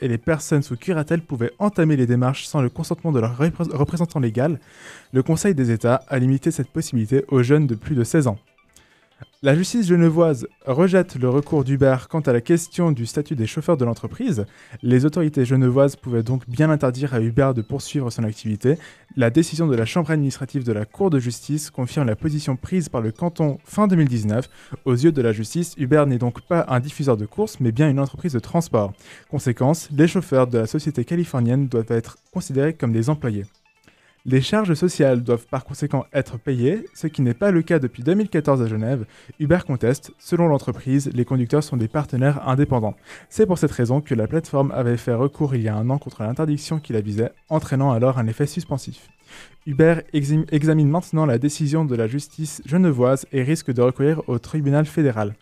et les personnes sous curatelle pouvaient entamer les démarches sans le consentement de leur représentant légal, le Conseil des États a limité cette possibilité aux jeunes de plus de 16 ans. La justice genevoise rejette le recours d'Uber quant à la question du statut des chauffeurs de l'entreprise. Les autorités genevoises pouvaient donc bien interdire à Uber de poursuivre son activité. La décision de la Chambre administrative de la Cour de justice confirme la position prise par le canton fin 2019. Aux yeux de la justice, Uber n'est donc pas un diffuseur de courses, mais bien une entreprise de transport. Conséquence, les chauffeurs de la société californienne doivent être considérés comme des employés. Les charges sociales doivent par conséquent être payées, ce qui n'est pas le cas depuis 2014 à Genève. Uber conteste, selon l'entreprise, les conducteurs sont des partenaires indépendants. C'est pour cette raison que la plateforme avait fait recours il y a un an contre l'interdiction qui la visait, entraînant alors un effet suspensif. Uber examine maintenant la décision de la justice genevoise et risque de recourir au tribunal fédéral.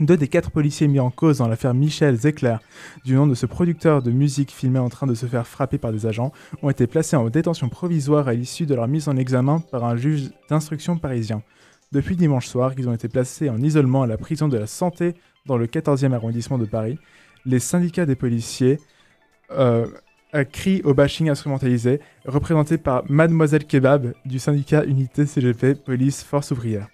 Deux des quatre policiers mis en cause dans l'affaire Michel Zecler, du nom de ce producteur de musique filmé en train de se faire frapper par des agents, ont été placés en détention provisoire à l'issue de leur mise en examen par un juge d'instruction parisien. Depuis dimanche soir, ils ont été placés en isolement à la prison de la santé dans le 14e arrondissement de Paris. Les syndicats des policiers euh, crient au bashing instrumentalisé, représenté par Mademoiselle Kebab du syndicat Unité CGP Police Force Ouvrière.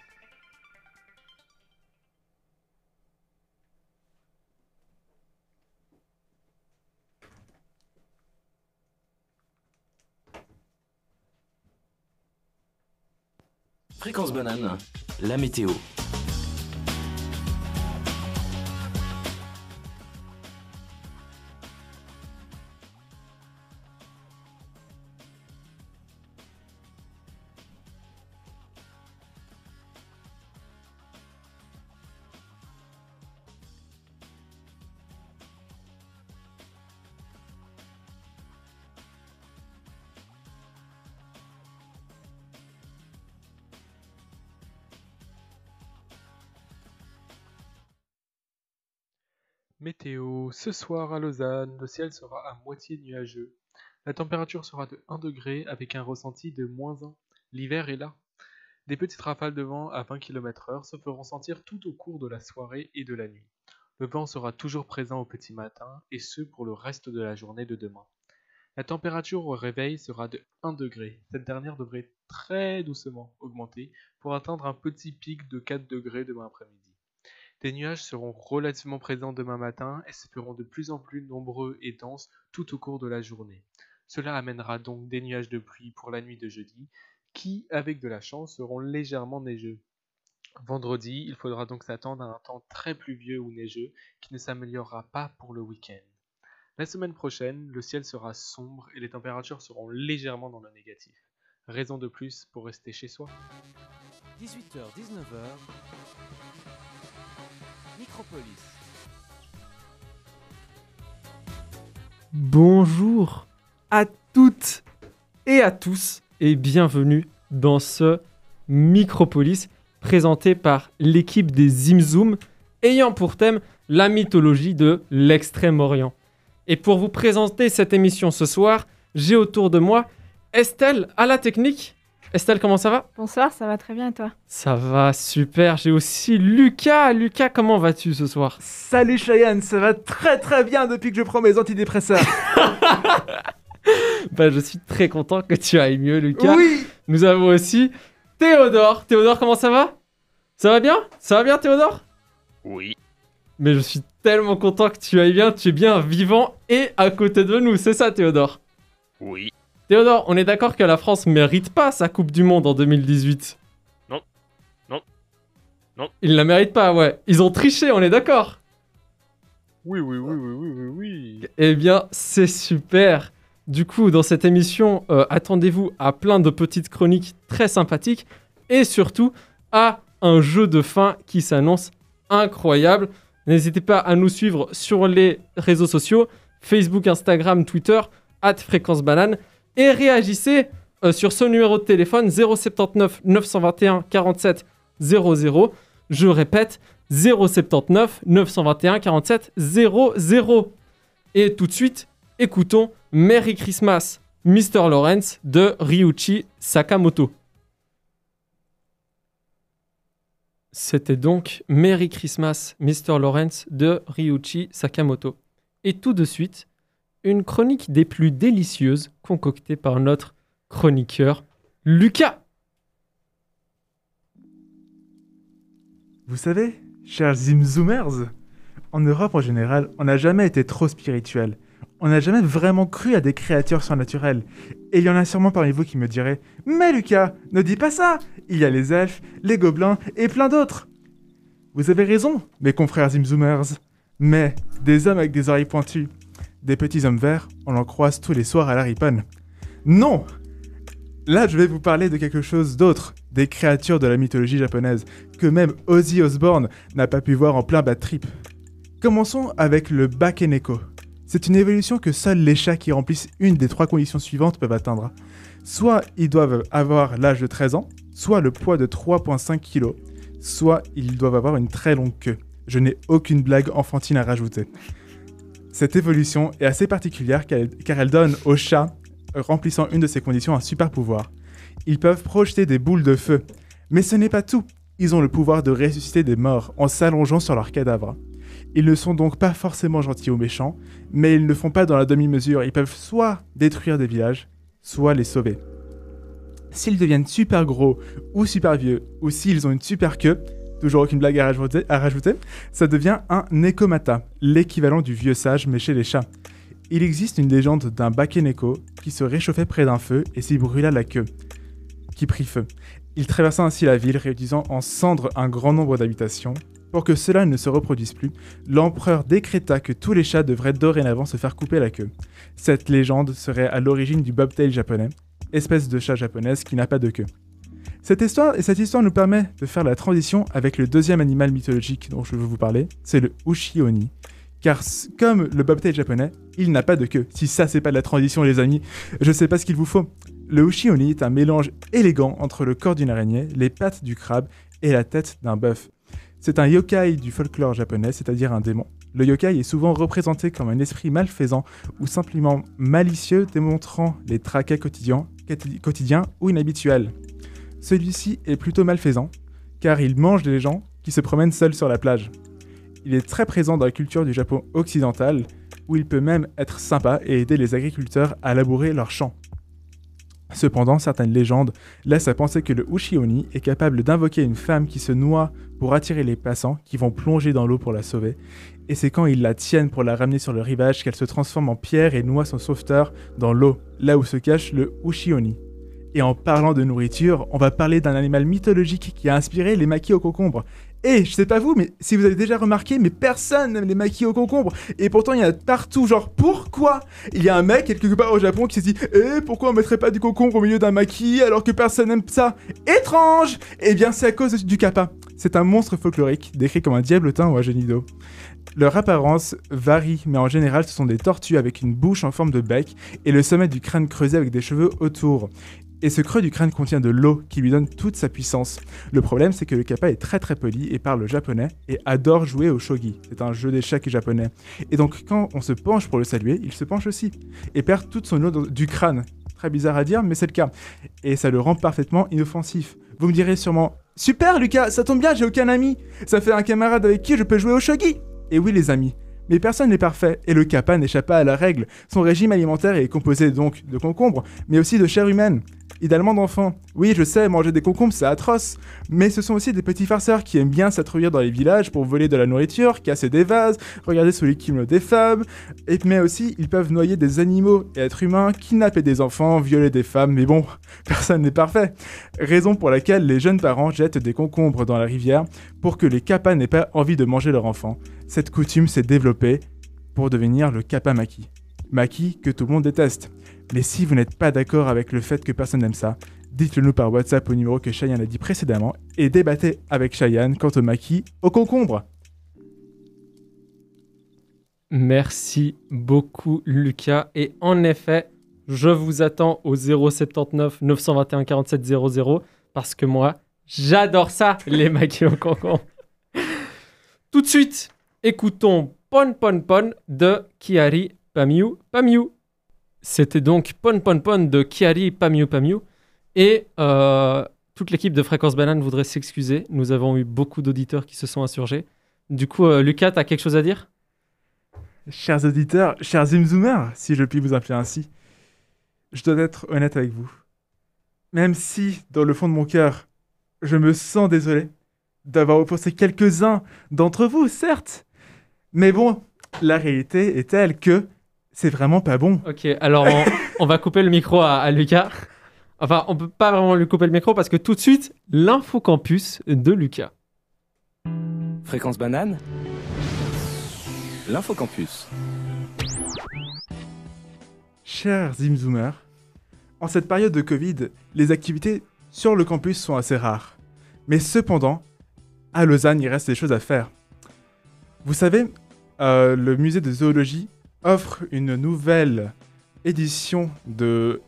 Fréquence banane, la météo. Ce soir à Lausanne, le ciel sera à moitié nuageux. La température sera de 1 degré avec un ressenti de moins 1. L'hiver est là. Des petites rafales de vent à 20 km/h se feront sentir tout au cours de la soirée et de la nuit. Le vent sera toujours présent au petit matin et ce pour le reste de la journée de demain. La température au réveil sera de 1 degré. Cette dernière devrait très doucement augmenter pour atteindre un petit pic de 4 degrés demain après-midi. Des nuages seront relativement présents demain matin et se feront de plus en plus nombreux et denses tout au cours de la journée. Cela amènera donc des nuages de pluie pour la nuit de jeudi, qui, avec de la chance, seront légèrement neigeux. Vendredi, il faudra donc s'attendre à un temps très pluvieux ou neigeux qui ne s'améliorera pas pour le week-end. La semaine prochaine, le ciel sera sombre et les températures seront légèrement dans le négatif. Raison de plus pour rester chez soi. 18h-19h, Bonjour à toutes et à tous et bienvenue dans ce Micropolis présenté par l'équipe des Zimzoom ayant pour thème la mythologie de l'Extrême-Orient. Et pour vous présenter cette émission ce soir, j'ai autour de moi Estelle à la technique Estelle, comment ça va? Bonsoir, ça va très bien et toi? Ça va super. J'ai aussi Lucas. Lucas, comment vas-tu ce soir? Salut Cheyenne, ça va très très bien depuis que je prends mes antidépresseurs. bah, je suis très content que tu ailles mieux, Lucas. Oui Nous avons aussi Théodore. Théodore, comment ça va? Ça va bien? Ça va bien, Théodore? Oui. Mais je suis tellement content que tu ailles bien. Tu es bien vivant et à côté de nous, c'est ça, Théodore? Oui. Théodore, on est d'accord que la France mérite pas sa Coupe du Monde en 2018 Non. Non. Non. Ils la méritent pas, ouais. Ils ont triché, on est d'accord Oui, oui, oui, oui, oui, oui, oui. Eh bien, c'est super. Du coup, dans cette émission, euh, attendez-vous à plein de petites chroniques très sympathiques et surtout à un jeu de fin qui s'annonce incroyable. N'hésitez pas à nous suivre sur les réseaux sociaux, Facebook, Instagram, Twitter, at fréquence banane et réagissez euh, sur ce numéro de téléphone 079 921 47 00. Je répète 079 921 47 00. Et tout de suite, écoutons Merry Christmas, Mr. Lawrence de Ryuichi Sakamoto. C'était donc Merry Christmas, Mr. Lawrence de Ryuichi Sakamoto. Et tout de suite, une chronique des plus délicieuses concoctée par notre chroniqueur Lucas. Vous savez, chers Zimzoomers, en Europe en général, on n'a jamais été trop spirituel. On n'a jamais vraiment cru à des créatures surnaturelles. Et il y en a sûrement parmi vous qui me diraient Mais Lucas, ne dis pas ça Il y a les elfes, les gobelins et plein d'autres Vous avez raison, mes confrères Zimzoomers. Mais des hommes avec des oreilles pointues, des petits hommes verts, on en croise tous les soirs à la Ripon. Non Là, je vais vous parler de quelque chose d'autre, des créatures de la mythologie japonaise, que même Ozzy Osbourne n'a pas pu voir en plein bad trip. Commençons avec le Bakeneko. C'est une évolution que seuls les chats qui remplissent une des trois conditions suivantes peuvent atteindre. Soit ils doivent avoir l'âge de 13 ans, soit le poids de 3,5 kg, soit ils doivent avoir une très longue queue. Je n'ai aucune blague enfantine à rajouter. Cette évolution est assez particulière car elle, donne aux chats remplissant une de ces conditions un super pouvoir. Ils peuvent projeter des boules de feu. Mais ce n'est pas tout. Ils ont le pouvoir de ressusciter des morts en s'allongeant sur leurs cadavres. Ils ne sont donc pas forcément gentils ou méchants, mais ils ne font pas dans la demi-mesure. Ils peuvent soit détruire des villages, soit les sauver. S'ils deviennent super gros ou super vieux, ou s'ils ont une super queue, toujours aucune blague à rajouter, ça devient un Nekomata, l'équivalent du vieux sage mais chez les chats. Il existe une légende d'un Bakeneko qui se réchauffait près d'un feu et s'y brûla la queue, qui prit feu. Il traversa ainsi la ville, réduisant en cendres un grand nombre d'habitations. Pour que cela ne se reproduise plus, l'empereur décréta que tous les chats devraient dorénavant se faire couper la queue. Cette légende serait à l'origine du bobtail japonais, espèce de chat japonaise qui n'a pas de queue. Cette histoire, et cette histoire nous permet de faire la transition avec le deuxième animal mythologique dont je veux vous parler, c'est le Ushioni. Car comme le bobtail japonais, il n'a pas de queue. Si ça c'est pas de la transition les amis, je sais pas ce qu'il vous faut. Le Ushioni est un mélange élégant entre le corps d'une araignée, les pattes du crabe et la tête d'un bœuf. C'est un yokai du folklore japonais, c'est-à-dire un démon. Le yokai est souvent représenté comme un esprit malfaisant ou simplement malicieux démontrant les traquets quotidiens ou inhabituels. Celui-ci est plutôt malfaisant, car il mange des gens qui se promènent seuls sur la plage. Il est très présent dans la culture du Japon occidental, où il peut même être sympa et aider les agriculteurs à labourer leurs champs. Cependant, certaines légendes laissent à penser que le Ushioni est capable d'invoquer une femme qui se noie pour attirer les passants qui vont plonger dans l'eau pour la sauver, et c'est quand ils la tiennent pour la ramener sur le rivage qu'elle se transforme en pierre et noie son sauveteur dans l'eau, là où se cache le Ushioni. Et en parlant de nourriture, on va parler d'un animal mythologique qui a inspiré les maquis au concombre. Et je sais pas vous, mais si vous avez déjà remarqué, mais personne n'aime les maquis au concombre. Et pourtant, il y en a partout. Genre, pourquoi? Il y a un mec quelque part au Japon qui s'est dit Eh, pourquoi on mettrait pas du concombre au milieu d'un maquis alors que personne n'aime ça? Étrange Eh bien, c'est à cause du kappa. C'est un monstre folklorique, décrit comme un diablotin ou un génido. Leur apparence varie, mais en général, ce sont des tortues avec une bouche en forme de bec et le sommet du crâne creusé avec des cheveux autour. Et ce creux du crâne contient de l'eau qui lui donne toute sa puissance. Le problème, c'est que le kappa est très très poli et parle japonais et adore jouer au shogi. C'est un jeu d'échecs japonais. Et donc, quand on se penche pour le saluer, il se penche aussi et perd toute son eau du crâne. Très bizarre à dire, mais c'est le cas. Et ça le rend parfaitement inoffensif. Vous me direz sûrement Super Lucas, ça tombe bien, j'ai aucun ami. Ça fait un camarade avec qui je peux jouer au shogi. Et oui, les amis. Mais personne n'est parfait, et le kappa n'échappe pas à la règle. Son régime alimentaire est composé donc de concombres, mais aussi de chair humaine. Idéalement d'enfants. Oui, je sais, manger des concombres, c'est atroce. Mais ce sont aussi des petits farceurs qui aiment bien s'introduire dans les villages pour voler de la nourriture, casser des vases, regarder sous les kimos des femmes. Et mais aussi, ils peuvent noyer des animaux et êtres humains, kidnapper des enfants, violer des femmes. Mais bon, personne n'est parfait. Raison pour laquelle les jeunes parents jettent des concombres dans la rivière pour que les kappas n'aient pas envie de manger leur enfant. Cette coutume s'est développée pour devenir le kappa maki. Maki que tout le monde déteste. Mais si vous n'êtes pas d'accord avec le fait que personne n'aime ça, dites-le nous par WhatsApp au numéro que Cheyenne a dit précédemment et débattez avec Cheyenne quant au maki au concombre. Merci beaucoup, Lucas. Et en effet, je vous attends au 079 921 47 00 parce que moi, j'adore ça, les maquis au concombre. Tout de suite, écoutons Pon Pon Pon de Kiari Pamiu Pamiu. C'était donc Pon Pon Pon de Kiari Pamiu Pamiu. Et euh, toute l'équipe de Fréquence Banane voudrait s'excuser. Nous avons eu beaucoup d'auditeurs qui se sont insurgés. Du coup, euh, Lucas, tu as quelque chose à dire? Chers auditeurs, chers Zimzoomers, si je puis vous appeler ainsi, je dois être honnête avec vous. Même si, dans le fond de mon cœur, je me sens désolé d'avoir offensé quelques-uns d'entre vous, certes. Mais bon, la réalité est telle que c'est vraiment pas bon. Ok, alors on, on va couper le micro à, à Lucas. Enfin, on peut pas vraiment lui couper le micro parce que tout de suite, l'info campus de Lucas. Fréquence banane L'infocampus. Chers Zimzoomers, en cette période de Covid, les activités sur le campus sont assez rares. Mais cependant, à Lausanne, il reste des choses à faire. Vous savez, euh, le musée de zoologie offre une nouvelle édition de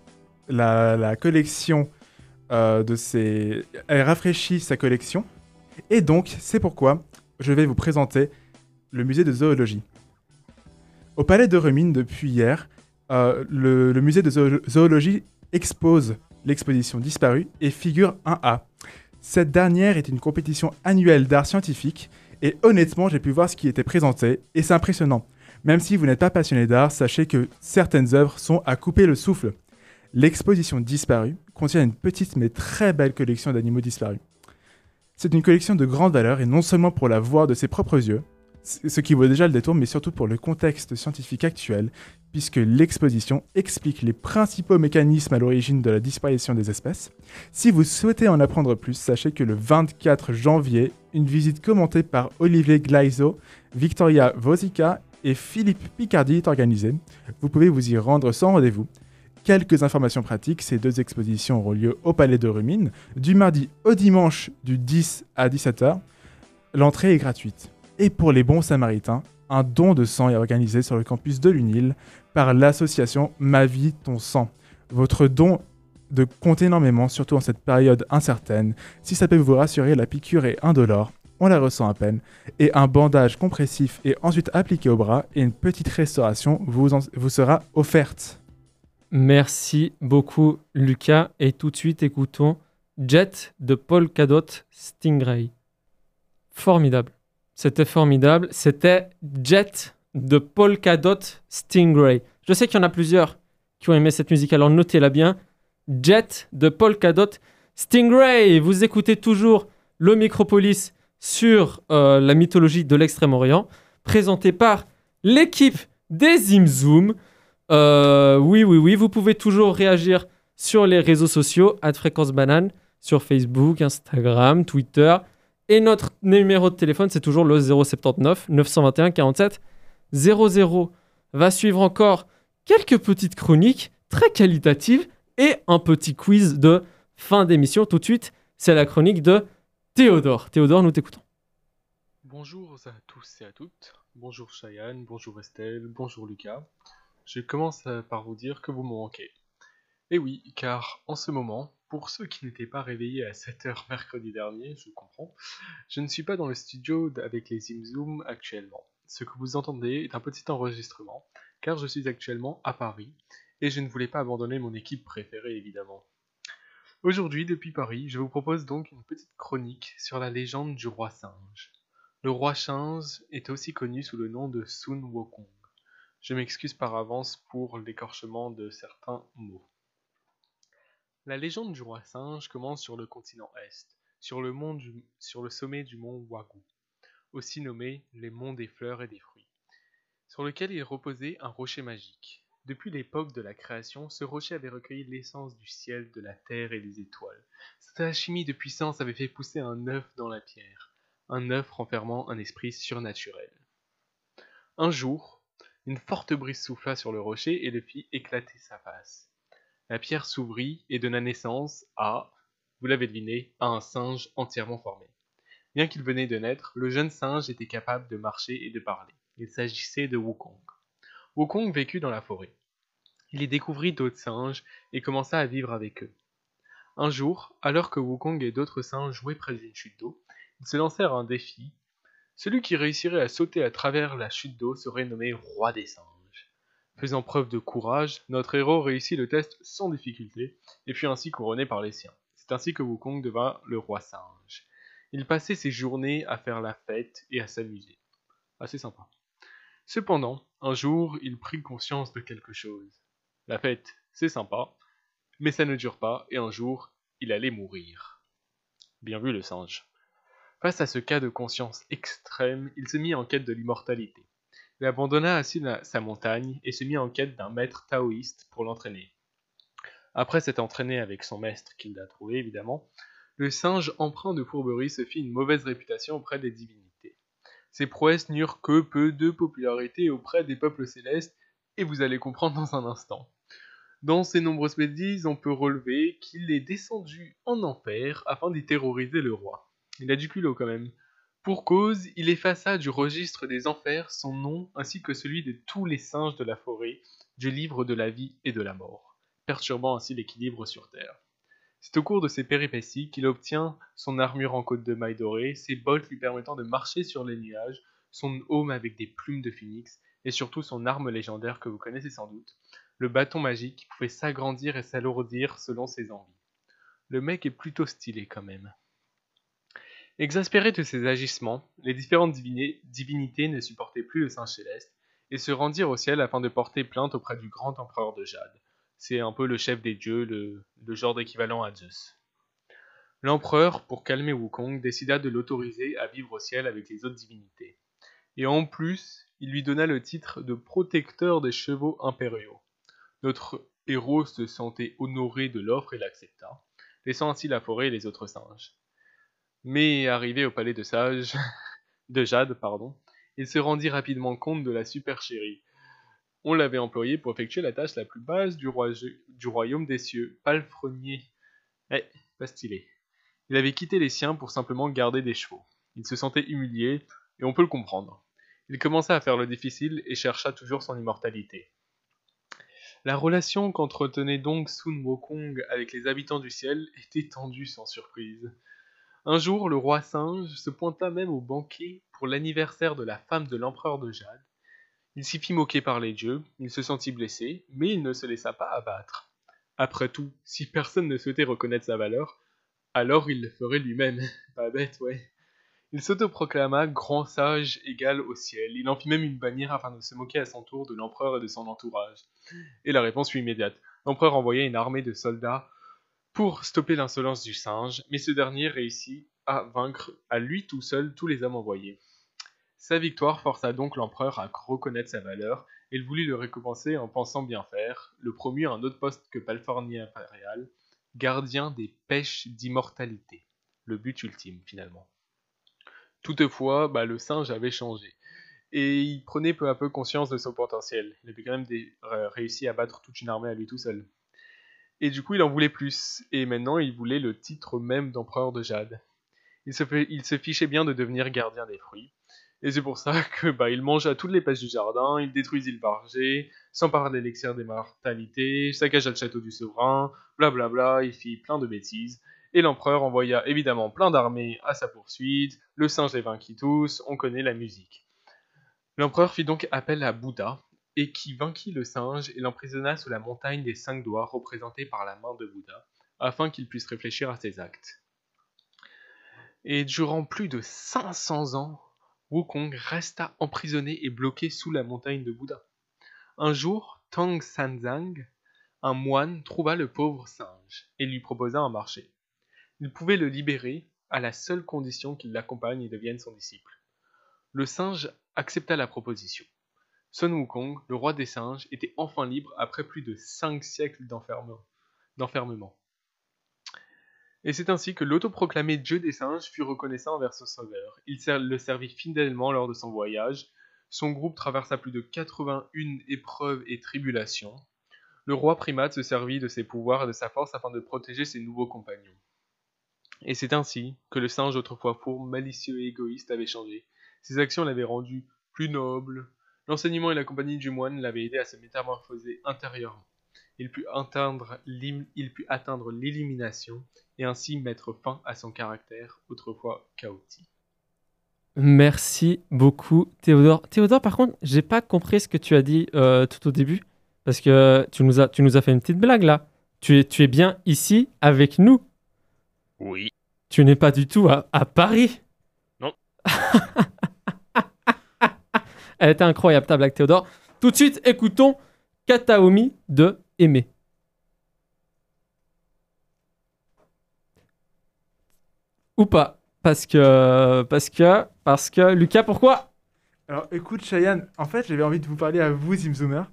la, collection euh, de ses... Elle rafraîchit sa collection. Et donc, c'est pourquoi je vais vous présenter le musée de zoologie. Au palais de Remine, depuis hier, euh, le, le musée de zoolo- zoologie expose l'exposition disparue et figure 1A. Cette dernière est une compétition annuelle d'art scientifique et honnêtement, j'ai pu voir ce qui était présenté et c'est impressionnant. Même si vous n'êtes pas passionné d'art, sachez que certaines œuvres sont à couper le souffle. L'exposition disparue contient une petite mais très belle collection d'animaux disparus. C'est une collection de grande valeur et non seulement pour la voir de ses propres yeux, ce qui vaut déjà le détour, mais surtout pour le contexte scientifique actuel, puisque l'exposition explique les principaux mécanismes à l'origine de la disparition des espèces. Si vous souhaitez en apprendre plus, sachez que le 24 janvier, une visite commentée par Olivier Glaizo, Victoria Vosica et Philippe Picardi est organisée. Vous pouvez vous y rendre sans rendez-vous. Quelques informations pratiques, ces deux expositions auront lieu au Palais de Rumine, du mardi au dimanche du 10 à 17h. L'entrée est gratuite. Et pour les bons samaritains, un don de sang est organisé sur le campus de l'UNIL par l'association Ma vie, ton sang. Votre don de compte énormément, surtout en cette période incertaine. Si ça peut vous rassurer, la piqûre est indolore, on la ressent à peine, et un bandage compressif est ensuite appliqué au bras et une petite restauration vous, sera offerte. Merci beaucoup, Lucas. Et tout de suite, écoutons Jet de Paul Cadot Stingray. Formidable. C'était formidable. C'était Jet de Paul Cadot Stingray. Je sais qu'il y en a plusieurs qui ont aimé cette musique, alors notez-la bien. Jet de Paul Cadot Stingray. Vous écoutez toujours le Micropolis sur euh, la mythologie de l'Extrême-Orient, présenté par l'équipe des Zimzoom. Euh, oui, oui, oui, vous pouvez toujours réagir sur les réseaux sociaux, à Fréquence Banane, sur Facebook, Instagram, Twitter. Et notre numéro de téléphone, c'est toujours le 079 921 47 00. Va suivre encore quelques petites chroniques très qualitatives et un petit quiz de fin d'émission. Tout de suite, c'est la chronique de Théodore. Théodore, nous t'écoutons. Bonjour à tous et à toutes. Bonjour Cheyenne, bonjour Estelle, bonjour Lucas. Je commence par vous dire que vous me manquez. Et oui, car en ce moment, pour ceux qui n'étaient pas réveillés à 7h mercredi dernier, je comprends, je ne suis pas dans le studio avec les Zimzoom actuellement. Ce que vous entendez est un petit enregistrement, car je suis actuellement à Paris, et je ne voulais pas abandonner mon équipe préférée évidemment. Aujourd'hui, depuis Paris, je vous propose donc une petite chronique sur la légende du roi singe. Le roi singe est aussi connu sous le nom de Sun Wukong. Je m'excuse par avance pour l'écorchement de certains mots. La légende du roi singe commence sur le continent Est, sur le sommet du mont Wagu, aussi nommé les monts des fleurs et des fruits, sur lequel il reposait un rocher magique. Depuis l'époque de la création, ce rocher avait recueilli l'essence du ciel, de la terre et des étoiles. Cette alchimie de puissance avait fait pousser un œuf dans la pierre, un œuf renfermant un esprit surnaturel. Un jour, une forte brise souffla sur le rocher et le fit éclater sa face. La pierre s'ouvrit et donna naissance à, vous l'avez deviné, à un singe entièrement formé. Bien qu'il venait de naître, le jeune singe était capable de marcher et de parler. Il s'agissait de Wukong. Wukong vécut dans la forêt. Il y découvrit d'autres singes et commença à vivre avec eux. Un jour, alors que Wukong et d'autres singes jouaient près d'une chute d'eau, ils se lancèrent un défi. Celui qui réussirait à sauter à travers la chute d'eau serait nommé roi des singes. Faisant preuve de courage, notre héros réussit le test sans difficulté et fut ainsi couronné par les siens. C'est ainsi que Wukong devint le roi singe. Il passait ses journées à faire la fête et à s'amuser. Assez sympa. Cependant, un jour, il prit conscience de quelque chose. La fête, c'est sympa, mais ça ne dure pas, et un jour, il allait mourir. Bien vu le singe. Face à ce cas de conscience extrême, il se mit en quête de l'immortalité. Il abandonna ainsi sa montagne et se mit en quête d'un maître taoïste pour l'entraîner. Après s'être entraîné avec son maître qu'il a trouvé évidemment, le singe empreint de fourberie se fit une mauvaise réputation auprès des divinités. Ses prouesses n'eurent que peu de popularité auprès des peuples célestes, et vous allez comprendre dans un instant. Dans ses nombreuses bêtises, on peut relever qu'il est descendu en enfer afin d'y terroriser le roi. Il a du culot quand même. Pour cause, il effaça du registre des enfers son nom ainsi que celui de tous les singes de la forêt du livre de la vie et de la mort, perturbant ainsi l'équilibre sur Terre. C'est au cours de ces péripéties qu'il obtient son armure en côte de maille dorée, ses bottes lui permettant de marcher sur les nuages, son aume avec des plumes de phénix, et surtout son arme légendaire que vous connaissez sans doute, le bâton magique qui pouvait s'agrandir et s'alourdir selon ses envies. Le mec est plutôt stylé quand même. Exaspérés de ces agissements, les différentes divini- divinités ne supportaient plus le singe céleste et se rendirent au ciel afin de porter plainte auprès du grand empereur de Jade. C'est un peu le chef des dieux, le, genre d'équivalent à Zeus. L'empereur, pour calmer Wukong, décida de l'autoriser à vivre au ciel avec les autres divinités. Et en plus, il lui donna le titre de protecteur des chevaux impériaux. Notre héros se sentait honoré de l'offre et l'accepta, laissant ainsi la forêt et les autres singes. Mais arrivé au palais de de Jade, pardon, il se rendit rapidement compte de la supercherie. On l'avait employé pour effectuer la tâche la plus basse du, royaume des cieux, palefrenier. Eh, pas stylé. Il avait quitté les siens pour simplement garder des chevaux. Il se sentait humilié, et on peut le comprendre. Il commença à faire le difficile et chercha toujours son immortalité. La relation qu'entretenait donc Sun Wukong avec les habitants du ciel était tendue sans surprise. Un jour, le roi singe se pointa même au banquet pour l'anniversaire de la femme de l'empereur de Jade. Il s'y fit moquer par les dieux, il se sentit blessé, mais il ne se laissa pas abattre. Après tout, si personne ne souhaitait reconnaître sa valeur, alors il le ferait lui-même. Pas bête, ouais. Il s'autoproclama grand sage égal au ciel. Il en fit même une bannière afin de se moquer à son tour de l'empereur et de son entourage. Et la réponse fut immédiate. L'empereur envoya une armée de soldats pour stopper l'insolence du singe, mais ce dernier réussit à vaincre à lui tout seul tous les hommes envoyés. Sa victoire força donc l'empereur à reconnaître sa valeur, et il voulut le récompenser en pensant bien faire, le promut à un autre poste que Palfornier impérial, gardien des pêches d'immortalité. Le but ultime, finalement. Toutefois, bah, le singe avait changé. Et il prenait peu à peu conscience de son potentiel. Il avait quand même réussi à battre toute une armée à lui tout seul. Et du coup, il en voulait plus. Et maintenant, il voulait le titre même d'empereur de Jade. Il se fichait bien de devenir gardien des fruits. Et c'est pour ça que bah, il mangea toutes les pêches du jardin, il détruisit le barger, s'empara de l'élixir d'immortalité, saccagea le château du souverain, blablabla, il fit plein de bêtises. Et l'empereur envoya évidemment plein d'armées à sa poursuite, le singe les vainquit tous, on connaît la musique. L'empereur fit donc appel à Bouddha, et qui vainquit le singe et l'emprisonna sous la montagne des cinq doigts représentée par la main de Bouddha, afin qu'il puisse réfléchir à ses actes. Et durant plus de 500 ans, Wukong resta emprisonné et bloqué sous la montagne de Bouddha. Un jour, Tang Sanzang, un moine, trouva le pauvre singe et lui proposa un marché. Il pouvait le libérer à la seule condition qu'il l'accompagne et devienne son disciple. Le singe accepta la proposition. Sun Wukong, le roi des singes, était enfin libre après plus de cinq siècles d'enfermement. Et c'est ainsi que l'autoproclamé dieu des singes fut reconnaissant envers son sauveur. Il le servit fidèlement lors de son voyage. Son groupe traversa plus de 81 épreuves et tribulations. Le roi primate se servit de ses pouvoirs et de sa force afin de protéger ses nouveaux compagnons. Et c'est ainsi que le singe autrefois fourbe, malicieux et égoïste avait changé. Ses actions l'avaient rendu plus noble. L'enseignement et la compagnie du moine l'avaient aidé à se métamorphoser intérieurement. Il put atteindre l'im- il put atteindre l'élimination et ainsi mettre fin à son caractère autrefois chaotique. Merci beaucoup, Théodore. Théodore, par contre, j'ai pas compris ce que tu as dit euh, tout au début. Parce que tu nous as, tu nous as fait une petite blague là. Tu es, tu es bien ici avec nous. Oui. Tu n'es pas du tout à, à Paris. Non. Elle était incroyable, ta blague, Théodore. Tout de suite, écoutons Kataomi de Aimer. Ou pas. Parce que. Parce que. Parce que. Lucas, pourquoi? Alors écoute, Cheyenne, en fait, j'avais envie de vous parler à vous, Zimzoomer.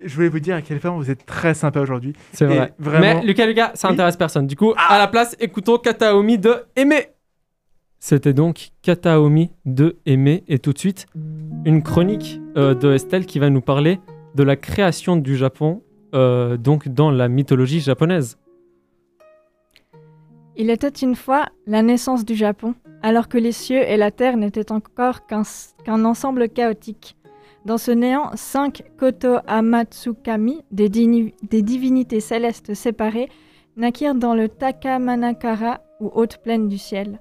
Je voulais vous dire à quel point vous êtes très sympa aujourd'hui. C'est vrai. vraiment- Mais Lucas, Lucas, ça Oui. intéresse personne. Du coup, à la place, écoutons Kataomi de Aimer. C'était donc Kataomi de Aimer. Et tout de suite, une chronique euh, de Estelle qui va nous parler de la création du Japon, euh, donc dans la mythologie japonaise. Il était une fois la naissance du Japon, alors que les cieux et la terre n'étaient encore qu'un ensemble chaotique. Dans ce néant, cinq Koto Amatsukami, des, divinités célestes séparées, naquirent dans le Takamanakara, ou haute plaine du ciel.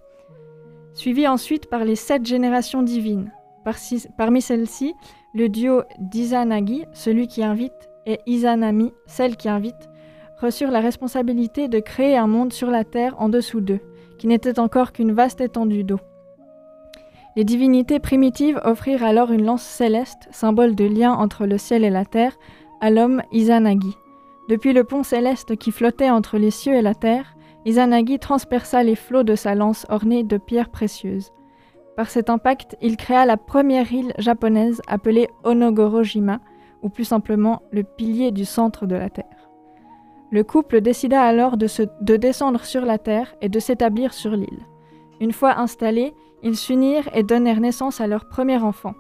Suivis ensuite par les sept générations divines. Parmi celles-ci, le duo d'Izanagi, celui qui invite, et Izanami, celle qui invite, reçurent la responsabilité de créer un monde sur la terre en dessous d'eux, qui n'était encore qu'une vaste étendue d'eau. Les divinités primitives offrirent alors une lance céleste, symbole de lien entre le ciel et la terre, à l'homme Izanagi. Depuis le pont céleste qui flottait entre les cieux et la terre, Izanagi transperça les flots de sa lance ornée de pierres précieuses. Par cet impact, il créa la première île japonaise appelée Onogoro-jima, ou plus simplement le pilier du centre de la terre. Le couple décida alors de, descendre sur la terre et de s'établir sur l'île. Une fois installés, ils s'unirent et donnèrent naissance à leur premier enfant.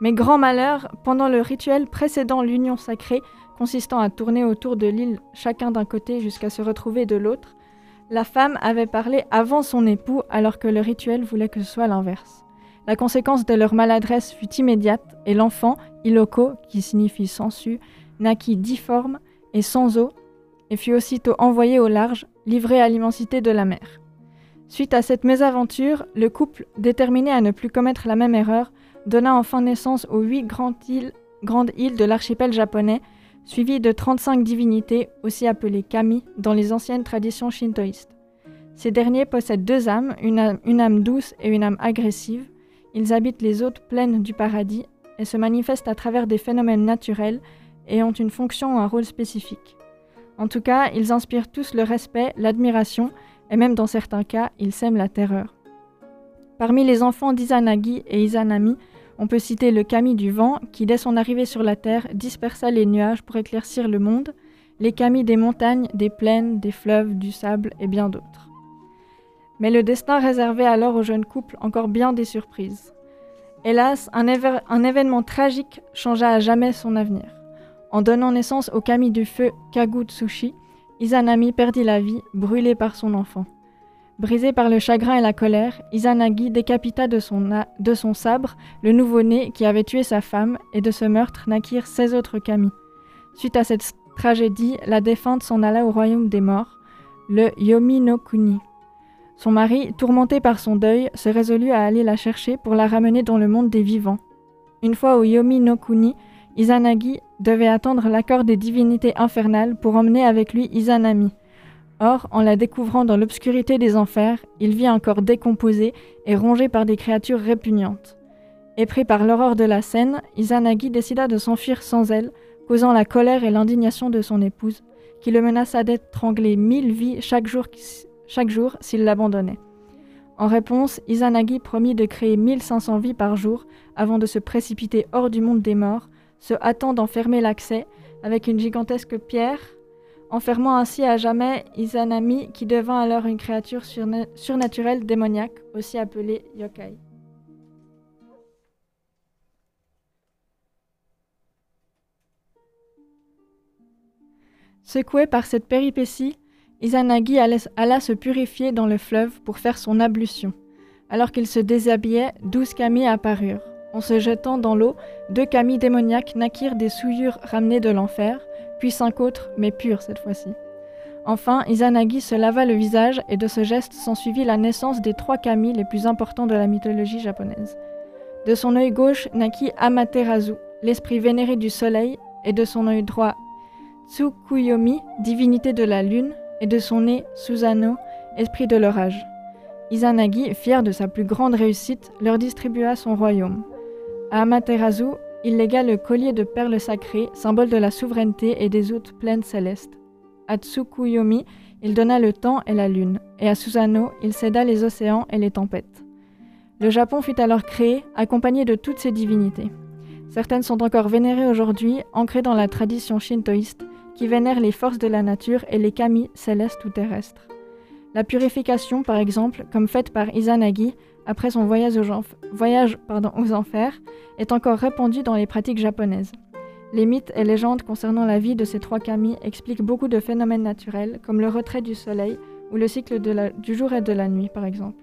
Mais grand malheur, pendant le rituel précédant l'union sacrée, consistant à tourner autour de l'île chacun d'un côté jusqu'à se retrouver de l'autre, la femme avait parlé avant son époux alors que le rituel voulait que ce soit l'inverse. La conséquence de leur maladresse fut immédiate et l'enfant, Iloko, qui signifie sensu, naquit difforme et sans eau et fut aussitôt envoyé au large, livré à l'immensité de la mer. Suite à cette mésaventure, le couple, déterminé à ne plus commettre la même erreur, donna enfin naissance aux huit grandes îles, de l'archipel japonais, suivies de 35 divinités, aussi appelées kami, dans les anciennes traditions shintoïstes. Ces derniers possèdent deux âmes, une âme, une âme douce et une âme agressive. Ils habitent les hautes plaines du paradis et se manifestent à travers des phénomènes naturels et ont une fonction ou un rôle spécifique. En tout cas, ils inspirent tous le respect, l'admiration, et même dans certains cas, ils sèment la terreur. Parmi les enfants d'Izanagi et Izanami, on peut citer le kami du vent, qui dès son arrivée sur la terre dispersa les nuages pour éclaircir le monde, les kami des montagnes, des plaines, des fleuves, du sable et bien d'autres. Mais le destin réservait alors au jeune couple encore bien des surprises. Hélas, un, événement tragique changea à jamais son avenir. En donnant naissance au kami du feu Kagutsushi, Izanami perdit la vie, brûlé par son enfant. Brisé par le chagrin et la colère, Izanagi décapita de son, sabre le nouveau-né qui avait tué sa femme, et de ce meurtre naquirent 16 autres kami. Suite à cette tragédie, la défunte s'en alla au royaume des morts, le Yomi no Kuni. Son mari, tourmenté par son deuil, se résolut à aller la chercher pour la ramener dans le monde des vivants. Une fois au Yomi no Kuni, Izanagi devait attendre l'accord des divinités infernales pour emmener avec lui Izanami. Or, en la découvrant dans l'obscurité des enfers, il vit un corps décomposé et rongé par des créatures répugnantes. Épris par l'horreur de la scène, Izanagi décida de s'enfuir sans elle, causant la colère et l'indignation de son épouse, qui le menaça d'étrangler mille vies chaque jour, chaque jour s'il l'abandonnait. En réponse, Izanagi promit de créer 1500 vies par jour avant de se précipiter hors du monde des morts, se hâtant d'en fermer l'accès avec une gigantesque pierre, enfermant ainsi à jamais Izanami qui devint alors une créature surna- surnaturelle démoniaque, aussi appelée yokai. Secoué par cette péripétie, Izanagi alla, se purifier dans le fleuve pour faire son ablution. Alors qu'il se déshabillait, douze kami apparurent. En se jetant dans l'eau, deux kami démoniaques naquirent des souillures ramenées de l'enfer, puis cinq autres, mais pures cette fois-ci. Enfin, Izanagi se lava le visage et de ce geste s'ensuivit la naissance des trois kami les plus importants de la mythologie japonaise. De son œil gauche naquit Amaterasu, l'esprit vénéré du soleil, et de son œil droit Tsukuyomi, divinité de la lune, et de son nez Susano, esprit de l'orage. Izanagi, fier de sa plus grande réussite, leur distribua son royaume. À Amaterasu, il légua le collier de perles sacrées, symbole de la souveraineté et des hautes plaines célestes. À Tsukuyomi, il donna le temps et la lune, et à Susano, il céda les océans et les tempêtes. Le Japon fut alors créé, accompagné de toutes ses divinités. Certaines sont encore vénérées aujourd'hui, ancrées dans la tradition shintoïste, qui vénère les forces de la nature et les kami célestes ou terrestres. La purification, par exemple, comme faite par Izanagi après son voyage, aux, enfers, est encore répandue dans les pratiques japonaises. Les mythes et légendes concernant la vie de ces trois kami expliquent beaucoup de phénomènes naturels, comme le retrait du soleil ou le cycle du jour et de la nuit, par exemple.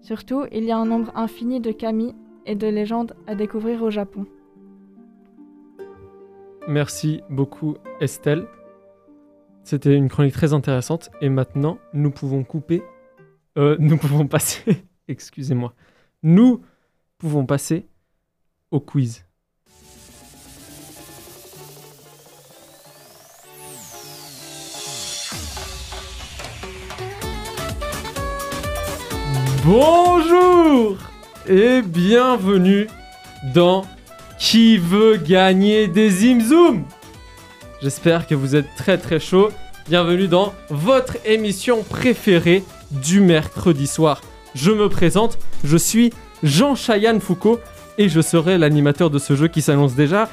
Surtout, il y a un nombre infini de kami et de légendes à découvrir au Japon. Merci beaucoup Estelle. C'était une chronique très intéressante et maintenant nous pouvons couper, euh, nous pouvons passer, excusez-moi, nous pouvons passer au quiz. Bonjour et bienvenue dans Qui veut gagner des Zimzoom J'espère que vous êtes très très chaud. Bienvenue dans votre émission préférée du mercredi soir. Je me présente, je suis Jean Chayanne Foucault et je serai l'animateur de ce jeu qui s'annonce déjà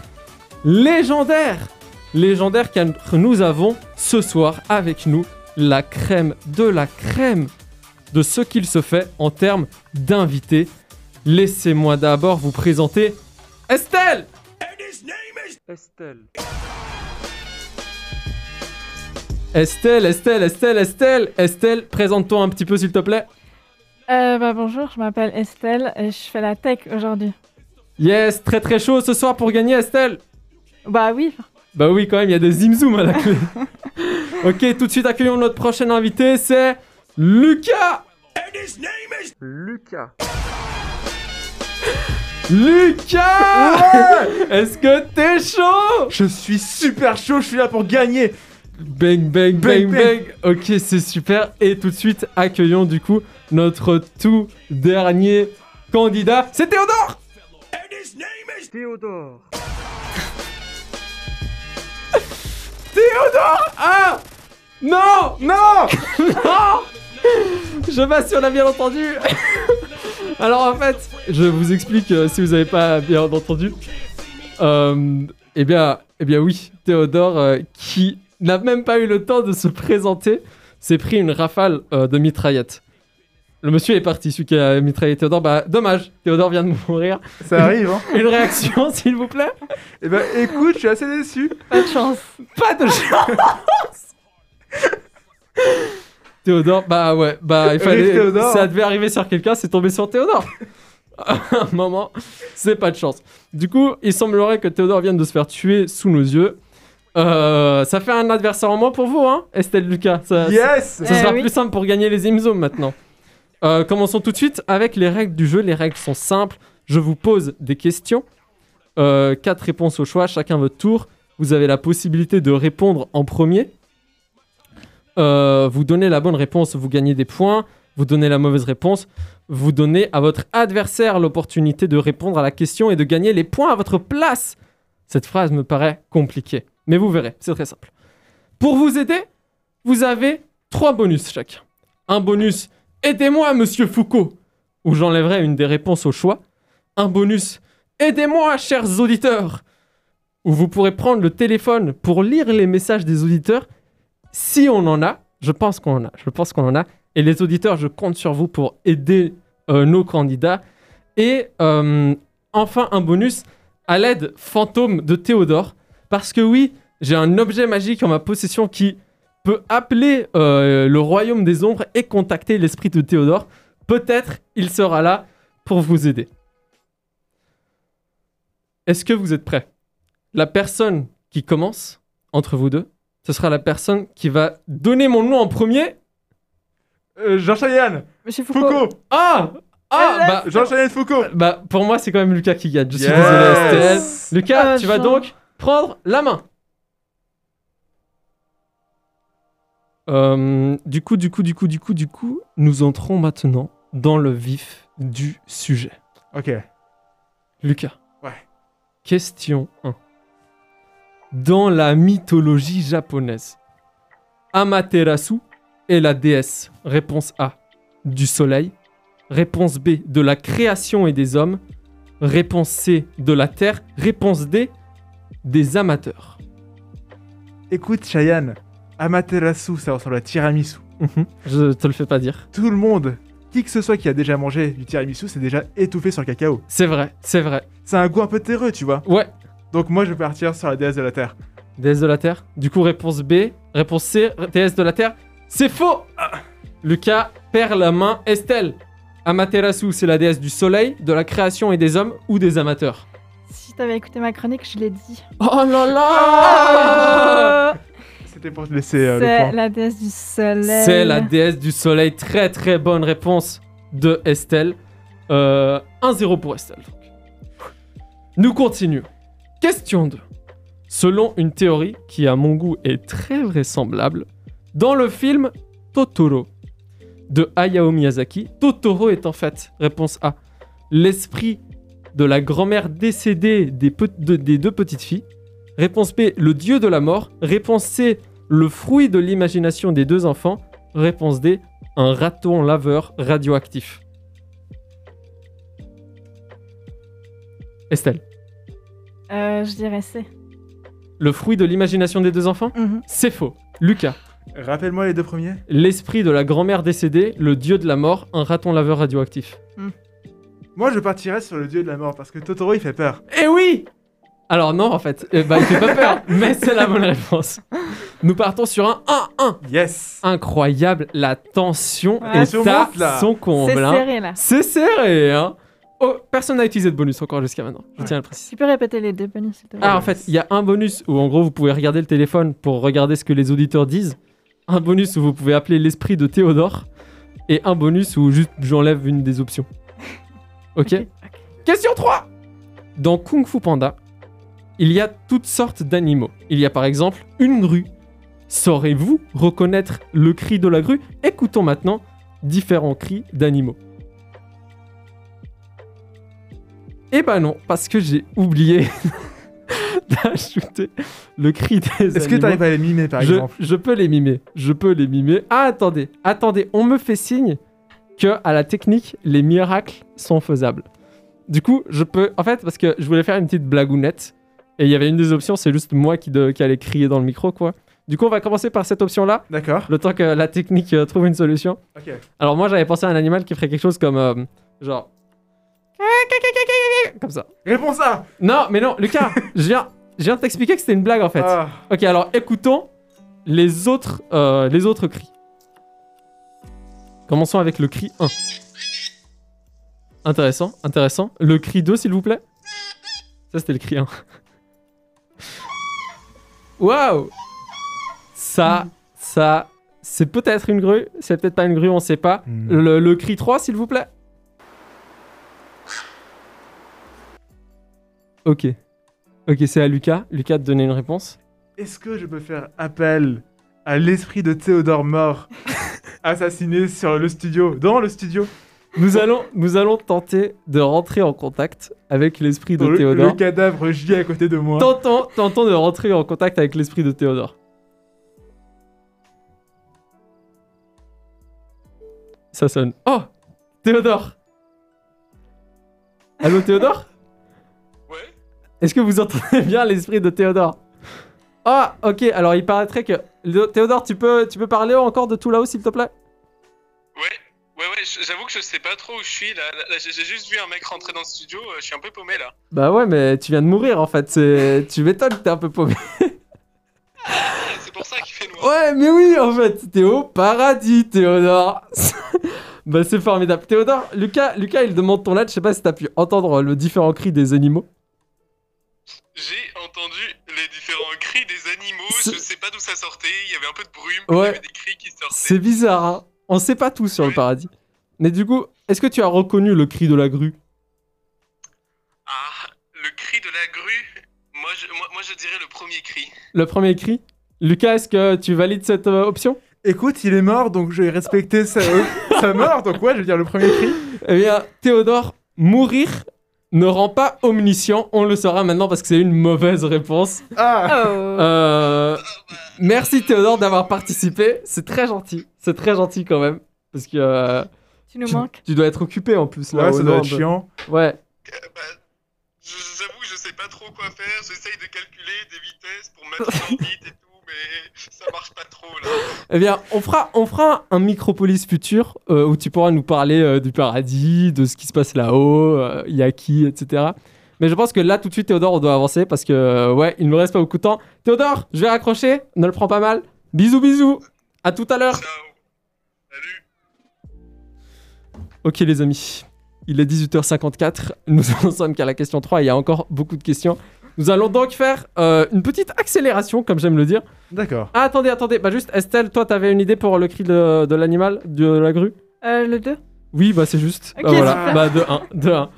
légendaire. Légendaire car nous avons ce soir avec nous la crème de la crème de ce qu'il se fait en termes d'invités. Laissez-moi d'abord vous présenter Estelle Estelle. Estelle, Estelle, Estelle, Estelle, Estelle, présente-toi un petit peu s'il te plaît. Euh, bah, bonjour, je m'appelle Estelle et je fais la tech aujourd'hui. Yes, très très chaud ce soir pour gagner Estelle. Bah oui, Bah oui quand même, il y a des zimzoom à la clé. ok, tout de suite accueillons notre prochain invité, c'est Lucas. Lucas. Lucas Est-ce que t'es chaud Je suis super chaud, je suis là pour gagner. Bang, bang, bang, Bang, bang. Ok, c'est super. Et tout de suite, accueillons du coup notre tout dernier candidat. C'est Théodore Théodore. Théodore Ah Non Non Non Je m'assure, on a bien entendu Alors en fait, je vous explique euh, si vous n'avez pas bien entendu. Euh, eh bien, eh bien oui, Théodore, euh, qui n'a même pas eu le temps de se présenter, s'est pris une rafale euh, de mitraillettes. Le monsieur est parti, celui qui a mitraillé Théodore. Bah, dommage, Théodore vient de mourir. Ça arrive, hein. Une réaction, s'il vous plaît Eh ben, écoute, je suis assez déçu. pas de chance. Pas de chance Théodore, bah ouais, bah il fallait. Ça devait arriver sur quelqu'un, c'est tombé sur Théodore. À un moment, c'est pas de chance. Du coup, il semblerait que Théodore vienne de se faire tuer sous nos yeux. Euh, ça fait un adversaire en moins pour vous, hein, Estelle Lucas. Ça, Yes ce sera Eh oui. plus simple pour gagner les Imzoom maintenant. Euh, commençons tout de suite avec les règles du jeu. Les règles sont simples. Je vous pose des questions. Euh, quatre réponses au choix, chacun votre tour. Vous avez la possibilité de répondre en premier. Euh, vous donnez la bonne réponse, vous gagnez des points. Vous donnez la mauvaise réponse, vous donnez à votre adversaire l'opportunité de répondre à la question et de gagner les points à votre place. Cette phrase me paraît compliquée, mais vous verrez, c'est très simple. Pour vous aider, vous avez trois bonus chacun. Un bonus Aidez-moi, monsieur Foucault, où j'enlèverai une des réponses au choix. Un bonus Aidez-moi, chers auditeurs, où vous pourrez prendre le téléphone pour lire les messages des auditeurs. Si on en a, je pense qu'on en a, je pense qu'on en a. Et les auditeurs, je compte sur vous pour aider euh, nos candidats. Et euh, enfin, un bonus à l'aide fantôme de Théodore. Parce que oui, j'ai un objet magique en ma possession qui peut appeler euh, le royaume des ombres et contacter l'esprit de Théodore. Peut-être il sera là pour vous aider. Est-ce que vous êtes prêts? La personne qui commence entre vous deux, ce sera la personne qui va donner mon nom en premier. Euh, Jean Cheyenne Monsieur Foucault. Foucault Ah Ah bah, Jean Cheyenne Foucault bah pour moi c'est quand même Lucas qui gagne. Je suis Yes. désolé. Lucas, Ah, tu vas donc prendre la main. Euh, du coup, du coup, du coup, du coup, du coup, nous entrons maintenant dans le vif du sujet. Ok. Lucas. Ouais. Question 1. Dans la mythologie japonaise, Amaterasu est la déesse. Réponse A. Du soleil. Réponse B. De la création et des hommes. Réponse C. De la terre. Réponse D. Des amateurs. Écoute, Cheyenne, Amaterasu, ça ressemble à tiramisu. Mhm. Je te le fais pas dire. Tout le monde, qui que ce soit qui a déjà mangé du tiramisu, c'est déjà étouffé sur le cacao. C'est vrai, c'est vrai. C'est un goût un peu terreux, tu vois. Ouais. Donc moi, je vais partir sur la déesse de la terre. Déesse de la Terre. Du coup, réponse B. Réponse C. Déesse de la Terre. C'est faux Lucas perd la main. Estelle. Amaterasu, c'est la déesse du soleil, de la création et des hommes ou des amateurs. Si t'avais écouté ma chronique, je l'ai dit. Oh là là C'était pour te laisser euh, le C'est la déesse du soleil. C'est la déesse du soleil. Très très bonne réponse de Estelle. Euh, 1-0 pour Estelle. Nous continuons. Question 2. Selon une théorie qui, à mon goût, est très vraisemblable, dans le film Totoro de Hayao Miyazaki, Totoro est en fait, réponse A, l'esprit de la grand-mère décédée des, des deux petites filles. Réponse B, le dieu de la mort. Réponse C, le fruit de l'imagination des deux enfants. Réponse D, un raton laveur radioactif. Estelle, Euh, je dirais C. le fruit de l'imagination des deux enfants Mhm. C'est faux. Lucas, Rappelle-moi les deux premiers. l'esprit de la grand-mère décédée, le dieu de la mort, un raton laveur radioactif. Moi, je partirais sur le dieu de la mort parce que Totoro, il fait peur. Eh oui Alors non, en fait, eh ben, il fait pas peur, mais c'est la bonne réponse. Nous partons sur un 1-1. Yes Incroyable, la tension Ouais, est ça à monte, là. son C'est comble. hein. serré là. C'est serré, hein Oh, personne n'a utilisé de bonus encore jusqu'à maintenant, je tiens à le préciser. Tu peux répéter les deux bonus s'il te plaît Ah, en fait, il y a un bonus où en gros vous pouvez regarder le téléphone pour regarder ce que les auditeurs disent. Un bonus où vous pouvez appeler l'esprit de Théodore. Et un bonus où juste j'enlève une des options. Ok Ok, ok. Question 3 Dans Kung Fu Panda, il y a toutes sortes d'animaux. Il y a par exemple une grue. Saurez-vous reconnaître le cri de la grue? Écoutons maintenant différents cris d'animaux. Eh ben non, parce que j'ai oublié d'ajouter le cri des animaux. Est-ce que t'arrives à les mimer, par je, exemple? je peux les mimer. Je peux les mimer. Ah, attendez, attendez, on me fait signe que à la technique, les miracles sont faisables. Du coup, je peux. En fait, parce que je voulais faire une petite blagounette. Et il y avait une des options, c'est juste moi qui, de- qui allait crier dans le micro, quoi. Du coup, on va commencer par cette option-là, D'accord. le temps que la technique euh, trouve une solution. Ok. Alors, moi, j'avais pensé à un animal qui ferait quelque chose comme. euh, genre. Comme ça. Réponse A Non, mais non, Lucas, je viens, je viens de t'expliquer que c'était une blague en fait. Ah. Ok, alors écoutons les autres, euh, les autres cris. Commençons avec le cri 1. Intéressant, intéressant. Le cri 2, s'il vous plaît. Ça, c'était le cri 1. Waouh Ça, ça, c'est peut-être une grue, c'est peut-être pas une grue, on sait pas. Hmm. Le, le cri 3, s'il vous plaît. Ok. Ok, c'est à Lucas. Lucas de donner une réponse. Est-ce que je peux faire appel à l'esprit de Théodore mort assassiné sur le studio, dans le studio, Nous allons, nous allons tenter de rentrer en contact avec l'esprit de le, le Théodore. cadavre gît à côté de moi. Tentons, tentons de rentrer en contact avec l'esprit de Théodore. Ça sonne. Oh Théodore Allô Théodore? Est-ce que vous entendez bien l'esprit de Théodore? Ah, ok, alors il paraîtrait que... le- Théodore, tu peux, tu peux parler encore de tout là-haut, s'il te plaît? Ouais. Ouais, ouais, j'avoue que je sais pas trop où je suis là. J'ai juste vu un mec rentrer dans le studio, euh, je suis un peu paumé là. Bah ouais, mais tu viens de mourir en fait, tu m'étonnes que t'es un peu paumé. C'est pour ça qu'il fait noir. Ouais, mais oui, en fait, t'es au paradis, Théodore. bah, c'est formidable. Théodore, Lucas, Lucas, il demande ton aide. Je sais pas si t'as pu entendre le différent cri des animaux. J'ai entendu les différents cris des animaux, je sais pas d'où ça sortait, il y avait un peu de brume, puis il Ouais. y avait des cris qui sortaient. C'est bizarre, hein. On sait pas tout sur le paradis. Mais du coup, est-ce que tu as reconnu le cri de la grue? Ah, le cri de la grue moi je, moi, moi, je dirais le premier cri. Le premier cri? Lucas, est-ce que tu valides cette euh, option? Écoute, il est mort, donc je vais respecter sa, sa mort, donc ouais, je vais dire le premier cri. Eh bien, Théodore, mourir ne rend pas omniscient. On le saura maintenant parce que c'est une mauvaise réponse. Ah Oh. Euh, merci Théodore d'avoir participé. C'est très gentil. C'est très gentil quand même. Parce que euh, Tu nous tu, manques. tu dois être occupé en plus. Là, Ouais, ça doit être chiant. Ouais. Euh, bah, je- J'avoue que je sais pas trop quoi faire. J'essaye de calculer des vitesses pour mettre en vite et tout, ça marche pas trop là. Eh bien, on fera, on fera un Micropolis futur euh, où tu pourras nous parler euh, du paradis, de ce qui se passe là-haut, euh, il y a qui, etc. Mais je pense que là, tout de suite, Théodore, on doit avancer parce que, ouais, il ne nous reste pas beaucoup de temps. Théodore, je vais raccrocher, ne le prends pas mal. Bisous, bisous. À tout à l'heure. Ciao. Salut. Ok, les amis. Il est 18h54. Nous en sommes qu'à la question 3. Il y a encore beaucoup de questions. Nous allons donc faire euh, une petite accélération, comme j'aime le dire. D'accord. Ah, attendez, attendez. Bah, juste, Estelle, toi, t'avais une idée pour le cri de, de l'animal, de la grue? Euh, le 2 Oui, bah c'est juste. Ok, Bah, voilà, super. bah de 1, de 1.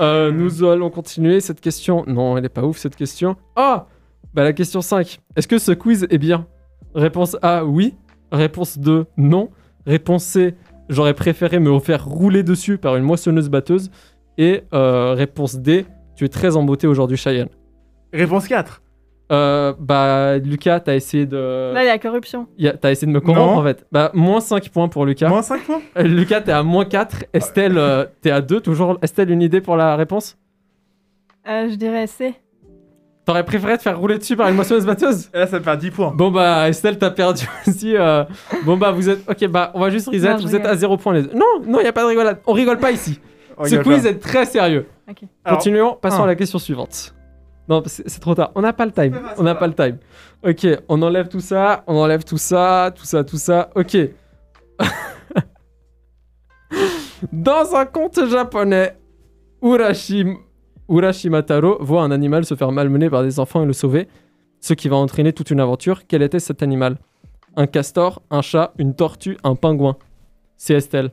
Euh, nous allons continuer cette question. Non, elle est pas ouf cette question. Ah Bah la question 5. Est-ce que ce quiz est bien? Réponse A, oui. Réponse 2, non. Réponse C, j'aurais préféré me faire rouler dessus par une moissonneuse batteuse. Et euh, réponse D, tu es très emboté aujourd'hui, Cheyenne. Réponse 4. Euh, bah Lucas, t'as essayé de... Là, il y a corruption. y a- T'as essayé de me corrompre Non. en fait. Bah moins 5 points pour Lucas. Moins 5 points Euh, Lucas, t'es à moins 4. Estelle, euh, t'es à 2. Toujours. Estelle, une idée pour la réponse? Euh, je dirais C. T'aurais préféré te faire rouler dessus par une moissonneuse batteuse? Et là, ça me perd 10 points. Bon bah Estelle t'as perdu aussi. euh. Bon bah vous êtes. Ok bah on va juste reset. Non, je vous êtes rigole. à 0 points les deux. Non non y a pas de rigolade. On rigole pas ici. On Ce rigole quiz est très sérieux. Alors, Continuons. Passons un. à la question suivante. Non c'est trop tard. On n'a pas le time. On n'a pas le time. Ok on enlève tout ça. On enlève tout ça. Tout ça tout ça. Ok. Dans un conte japonais, Urashim... Urashimataro voit un animal se faire malmener par des enfants et le sauver, ce qui va entraîner toute une aventure. Quel était cet animal? Un castor, un chat, une tortue, un pingouin C'est Estelle.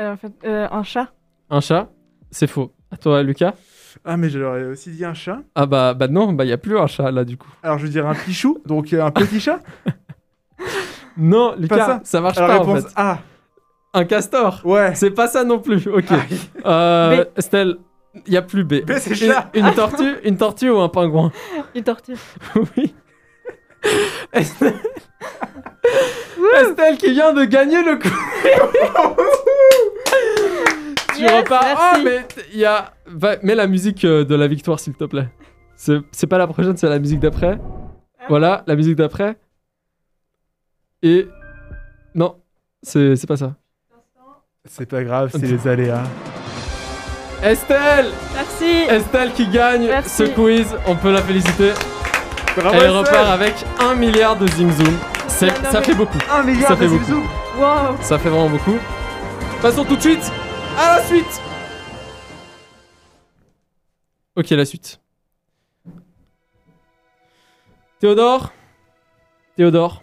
Euh, en fait, euh, un chat. Un chat? C'est faux. À toi, Lucas Ah, mais j'aurais aussi dit un chat. Ah bah, bah non, bah y a plus un chat là du coup. Alors, je veux dire un pichou, donc euh, un petit chat. Non, Lucas, ça. ça. marche Alors, pas en réponse fait. A. Un castor Ouais. C'est pas ça non plus, ok. Aïe. Euh, Estelle, y a plus B. B, c'est Une- chat. Une, tortue, une tortue ou un pingouin? Une tortue. Oui. Estelle... Estelle qui vient de gagner le coup. tu Yes, repars. Ah, merci. mais il y a. Va- Mets la musique euh, de la victoire, s'il te plaît. C'est pas la prochaine, c'est la musique d'après. Ah. Voilà, la musique d'après. Et. Non, c'est c'est pas ça. C'est pas grave, c'est les aléas. Estelle Merci. Estelle qui gagne Merci. ce quiz, on peut la féliciter. Bravo, Elle Estelle. repart avec un milliard de Zing Zoom. Ça fait beaucoup. 1 milliard Ça fait de beaucoup. zizou. Wow. Ça fait vraiment beaucoup. Passons tout de suite à la suite. Ok, la suite. Théodore. Théodore.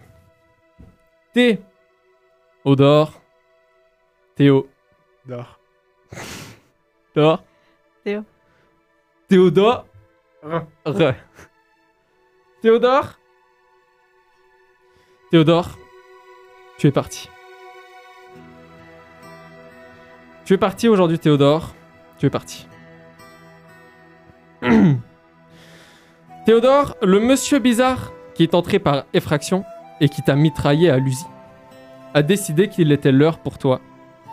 Thé. Odor. Théo. Dor. Théo. Théodore. Re. Re. Théodore. Théodore. Tu es parti. Tu es parti aujourd'hui, Théodore. Tu es parti. Théodore, le monsieur bizarre qui est entré par effraction et qui t'a mitraillé à l'usine, a décidé qu'il était l'heure pour toi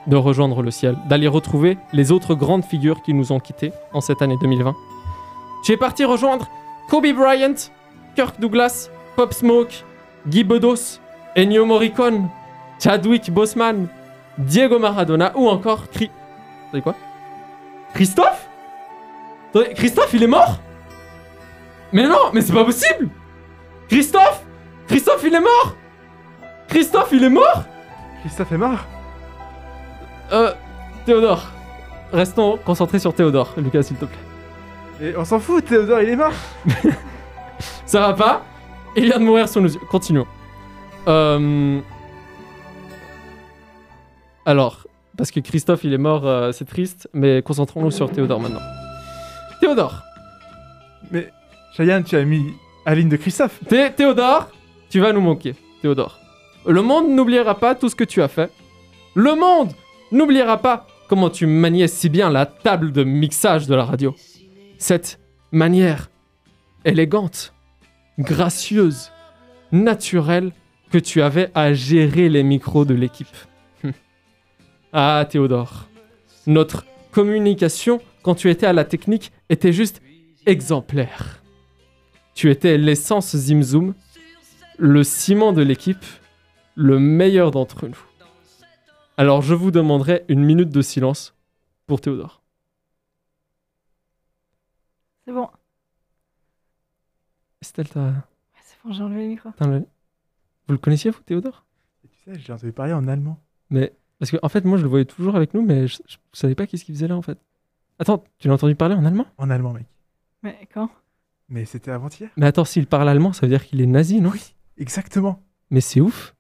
de rejoindre le ciel, d'aller retrouver les autres grandes figures qui nous ont quittés en cette année 2020. Tu es parti rejoindre Kobe Bryant, Kirk Douglas, Pop Smoke, Guy Bedos, Ennio Morricone, Chadwick Boseman, Diego Maradona ou encore Cri... Attendez quoi Christophe Attendez, Christophe, il est mort Mais non, mais c'est pas possible Christophe Christophe, il est mort Christophe, il est mort Christophe est mort Euh, Théodore. Restons concentrés sur Théodore, Lucas, s'il te plaît. Et on s'en fout, Théodore, il est mort Ça va pas Il vient de mourir sous nos yeux. Continuons. Euh... Alors, parce que Christophe, il est mort, euh, c'est triste, mais concentrons-nous sur Théodore maintenant. Théodore. Mais, Cheyenne, tu as mis Aline de Christophe Thé- Théodore, tu vas nous manquer, Théodore. Le monde n'oubliera pas tout ce que tu as fait. Le monde n'oubliera pas comment tu maniais si bien la table de mixage de la radio. Cette manière élégante, gracieuse, naturelle que tu avais à gérer les micros de l'équipe. Ah, Théodore, notre communication quand tu étais à la technique était juste exemplaire. Tu étais l'essence Zimzoom, le ciment de l'équipe, le meilleur d'entre nous. Alors je vous demanderai une minute de silence pour Théodore. C'est bon. Estelle, t'as- Ouais, c'est bon, j'ai enlevé le micro. vous le connaissiez vous, Théodore? Tu sais, j'ai entendu parler en allemand. Mais parce que en fait, moi, je le voyais toujours avec nous, mais je, je savais pas qu'est-ce qu'il faisait là en fait. Attends, tu l'as entendu parler en allemand? En allemand, mec. Mais quand? Mais c'était avant-hier Mais attends, s'il parle allemand, ça veut dire qu'il est nazi, non? Exactement. Mais c'est ouf.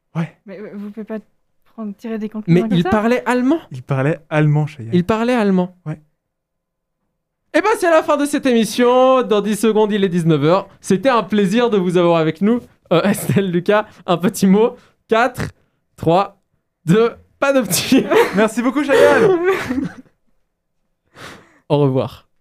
Mais euh, vous pouvez pas prendre, tirer des conclusions Mais comme il ça? parlait allemand. Il parlait allemand, Cheyenne. Il parlait allemand. Ouais. Et ben c'est la fin de cette émission. Dans 10 secondes, il est 19h. C'était un plaisir de vous avoir avec nous. Euh, Estelle, Lucas, un petit mot. 4, 3, 2, pas de petit. Merci beaucoup, Cheyenne Au revoir.